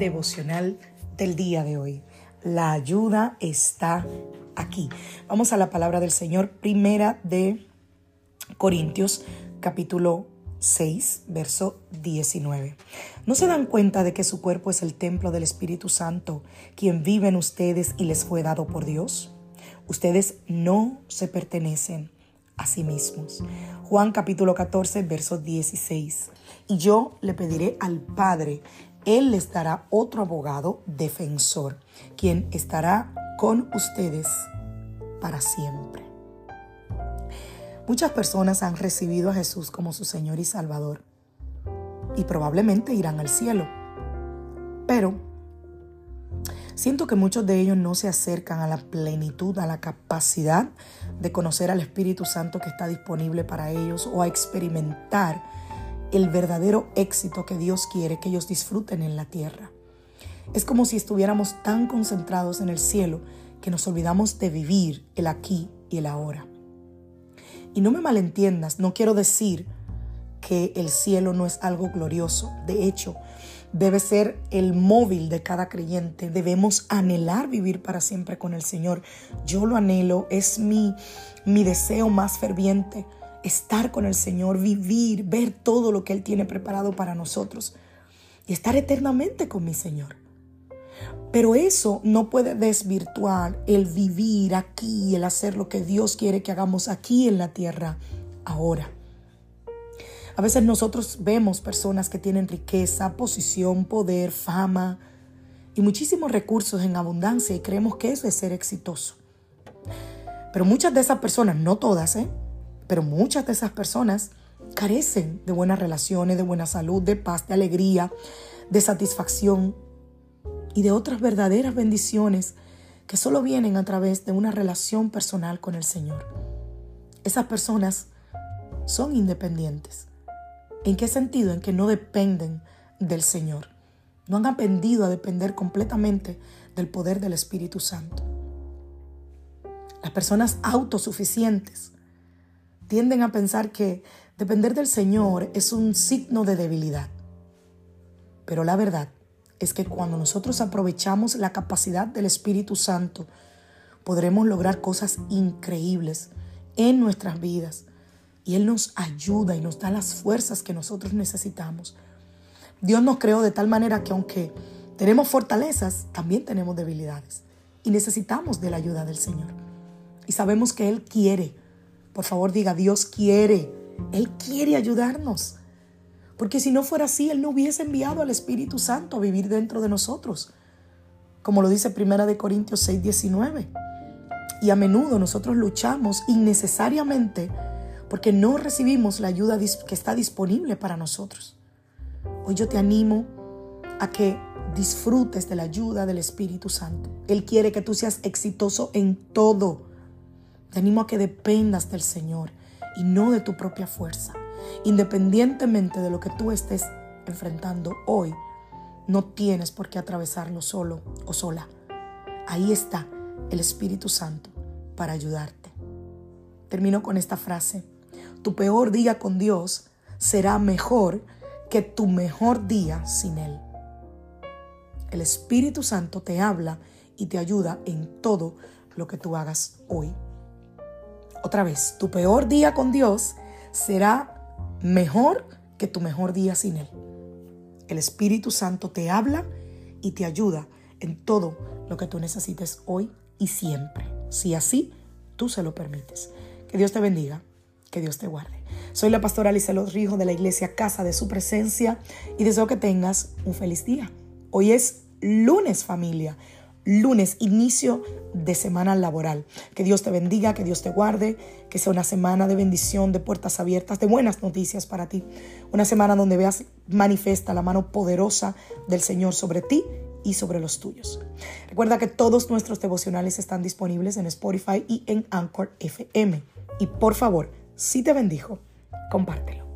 Devocional del día de hoy. La ayuda está aquí. Vamos a la palabra del Señor, primera de Corintios, capítulo 6, verso 19. ¿No se dan cuenta de que su cuerpo es el templo del Espíritu Santo, quien vive en ustedes y les fue dado por Dios? Ustedes no se pertenecen a sí mismos. Juan capítulo 14, verso 16. Y yo le pediré al Padre él les dará otro abogado defensor, quien estará con ustedes para siempre. Muchas personas han recibido a Jesús como su Señor y Salvador y probablemente irán al cielo. Pero siento que muchos de ellos no se acercan a la plenitud, a la capacidad de conocer al Espíritu Santo que está disponible para ellos o a experimentar el verdadero éxito que Dios quiere que ellos disfruten en la tierra. Es como si estuviéramos tan concentrados en el cielo que nos olvidamos de vivir el aquí y el ahora. Y no me malentiendas, no quiero decir que el cielo no es algo glorioso. De hecho, debe ser el móvil de cada creyente. Debemos anhelar vivir para siempre con el Señor. Yo lo anhelo, es mi, mi deseo más ferviente estar con el Señor, vivir, ver todo lo que Él tiene preparado para nosotros y estar eternamente con mi Señor. Pero eso no puede desvirtuar el vivir aquí, el hacer lo que Dios quiere que hagamos aquí en la tierra, ahora. A veces nosotros vemos personas que tienen riqueza, posición, poder, fama y muchísimos recursos en abundancia y creemos que eso es ser exitoso. Pero muchas de esas personas, no todas, ¿eh? Pero muchas de esas personas carecen de buenas relaciones, de buena salud, de paz, de alegría, de satisfacción y de otras verdaderas bendiciones que solo vienen a través de una relación personal con el Señor. Esas personas son independientes. ¿En qué sentido? En que no dependen del Señor. No han aprendido a depender completamente del poder del Espíritu Santo. Las personas autosuficientes tienden a pensar que depender del Señor es un signo de debilidad. Pero la verdad es que cuando nosotros aprovechamos la capacidad del Espíritu Santo, podremos lograr cosas increíbles en nuestras vidas. Y Él nos ayuda y nos da las fuerzas que nosotros necesitamos. Dios nos creó de tal manera que aunque tenemos fortalezas, también tenemos debilidades. Y necesitamos de la ayuda del Señor. Y sabemos que Él quiere por favor diga, Dios quiere, Él quiere ayudarnos. Porque si no fuera así, Él no hubiese enviado al Espíritu Santo a vivir dentro de nosotros. Como lo dice Primera de Corintios 6, 19. Y a menudo nosotros luchamos innecesariamente porque no recibimos la ayuda que está disponible para nosotros. Hoy yo te animo a que disfrutes de la ayuda del Espíritu Santo. Él quiere que tú seas exitoso en todo te animo a que dependas del Señor y no de tu propia fuerza. Independientemente de lo que tú estés enfrentando hoy, no tienes por qué atravesarlo solo o sola. Ahí está el Espíritu Santo para ayudarte. Termino con esta frase. Tu peor día con Dios será mejor que tu mejor día sin Él. El Espíritu Santo te habla y te ayuda en todo lo que tú hagas hoy. Otra vez, tu peor día con Dios será mejor que tu mejor día sin Él. El Espíritu Santo te habla y te ayuda en todo lo que tú necesites hoy y siempre. Si así tú se lo permites. Que Dios te bendiga, que Dios te guarde. Soy la pastora Lizelot Rijo de la iglesia Casa de Su Presencia y deseo que tengas un feliz día. Hoy es lunes familia lunes, inicio de semana laboral. Que Dios te bendiga, que Dios te guarde, que sea una semana de bendición, de puertas abiertas, de buenas noticias para ti. Una semana donde veas manifiesta la mano poderosa del Señor sobre ti y sobre los tuyos. Recuerda que todos nuestros devocionales están disponibles en Spotify y en Anchor FM. Y por favor, si te bendijo, compártelo.